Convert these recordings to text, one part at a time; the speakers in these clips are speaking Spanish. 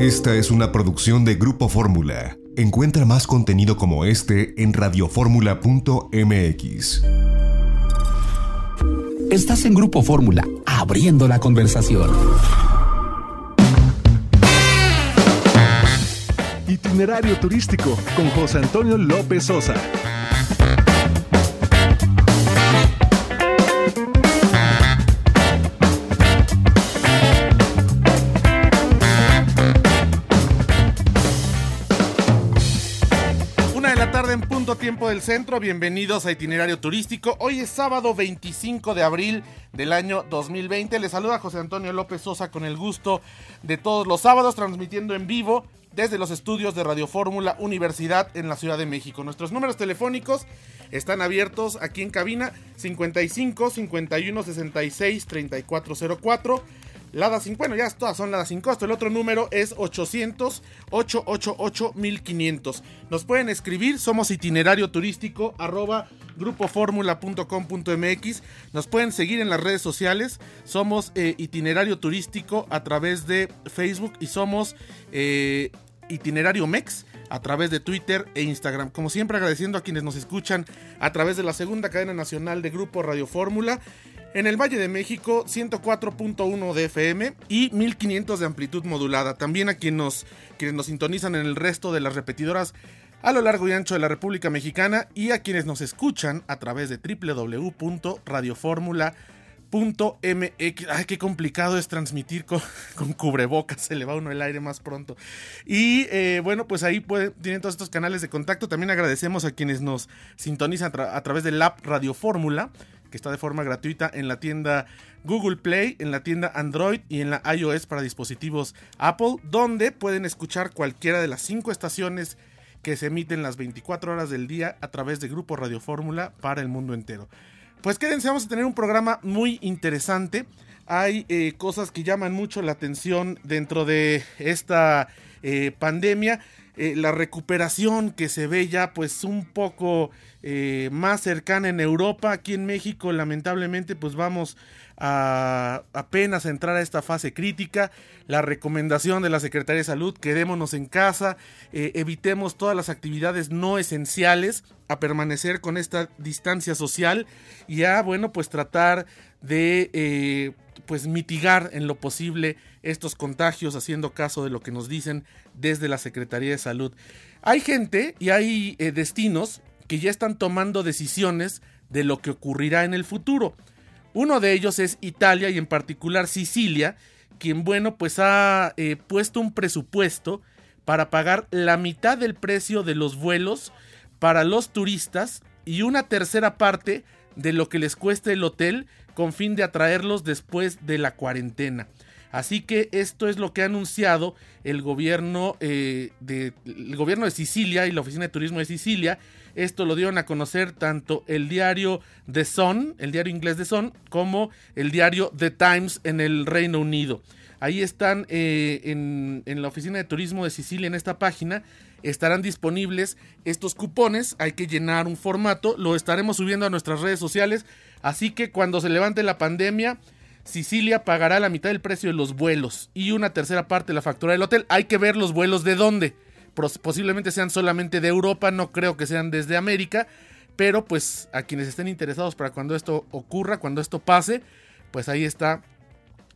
Esta es una producción de Grupo Fórmula. Encuentra más contenido como este en radioformula.mx. Estás en Grupo Fórmula, abriendo la conversación. Itinerario turístico con José Antonio López Sosa. De la tarde en punto tiempo del centro, bienvenidos a Itinerario Turístico. Hoy es sábado 25 de abril del año 2020. Les saluda José Antonio López Sosa con el gusto de todos los sábados, transmitiendo en vivo desde los estudios de Radio Fórmula Universidad en la Ciudad de México. Nuestros números telefónicos están abiertos aquí en cabina 55 51 66 3404. Lada sin, bueno, ya todas son Lada sin costo. El otro número es 800 888 1500. Nos pueden escribir, somos itinerario turístico arroba grupoformula.com.mx. Nos pueden seguir en las redes sociales. Somos eh, itinerario turístico a través de Facebook y somos eh, itinerario MEX a través de Twitter e Instagram. Como siempre agradeciendo a quienes nos escuchan a través de la segunda cadena nacional de Grupo Radio Fórmula. En el Valle de México, 104.1 de FM y 1500 de amplitud modulada. También a quienes nos, quienes nos sintonizan en el resto de las repetidoras a lo largo y ancho de la República Mexicana y a quienes nos escuchan a través de www.radioformula.mx. Ay, qué complicado es transmitir con, con, cubrebocas, se le va uno el aire más pronto. Y eh, bueno, pues ahí tienen todos estos canales de contacto. También agradecemos a quienes nos sintonizan a, a través del app Radio Fórmula que está de forma gratuita en la tienda Google Play, en la tienda Android y en la iOS para dispositivos Apple, donde pueden escuchar cualquiera de las cinco estaciones que se emiten las 24 horas del día a través de Grupo Radio Fórmula para el mundo entero. Pues quédense, vamos a tener un programa muy interesante. Hay eh, cosas que llaman mucho la atención dentro de esta eh, pandemia. Eh, la recuperación que se ve ya pues un poco eh, más cercana en Europa. Aquí en México lamentablemente pues vamos a apenas entrar a esta fase crítica. La recomendación de la Secretaría de Salud, quedémonos en casa, eh, evitemos todas las actividades no esenciales, a permanecer con esta distancia social y a, bueno, pues tratar de pues mitigar en lo posible estos contagios haciendo caso de lo que nos dicen desde la Secretaría de Salud. Hay gente y hay eh, destinos que ya están tomando decisiones de lo que ocurrirá en el futuro. Uno de ellos es Italia y en particular Sicilia, quien bueno pues ha eh, puesto un presupuesto para pagar la mitad del precio de los vuelos para los turistas y una tercera parte de lo que les cueste el hotel con fin de atraerlos después de la cuarentena. Así que esto es lo que ha anunciado el gobierno, eh, de, el gobierno de Sicilia y la Oficina de Turismo de Sicilia. Esto lo dieron a conocer tanto el diario The Sun, el diario inglés The Sun, como el diario The Times en el Reino Unido. Ahí están eh, en, en la Oficina de Turismo de Sicilia, en esta página, estarán disponibles estos cupones. Hay que llenar un formato, lo estaremos subiendo a nuestras redes sociales. Así que cuando se levante la pandemia, Sicilia pagará la mitad del precio de los vuelos y una tercera parte de la factura del hotel. Hay que ver los vuelos de dónde. Posiblemente sean solamente de Europa, no creo que sean desde América. Pero pues a quienes estén interesados para cuando esto ocurra, cuando esto pase, pues ahí está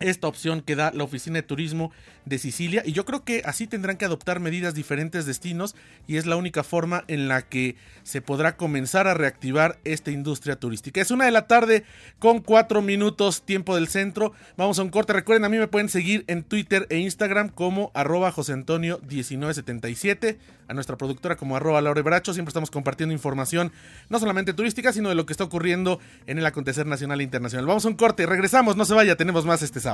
esta opción que da la Oficina de Turismo de Sicilia y yo creo que así tendrán que adoptar medidas diferentes destinos y es la única forma en la que se podrá comenzar a reactivar esta industria turística. Es una de la tarde con cuatro minutos tiempo del centro. Vamos a un corte. Recuerden, a mí me pueden seguir en Twitter e Instagram como arroba José Antonio 1977, a nuestra productora como arroba Laure Bracho. Siempre estamos compartiendo información no solamente turística, sino de lo que está ocurriendo en el acontecer nacional e internacional. Vamos a un corte, regresamos, no se vaya, tenemos más este sábado.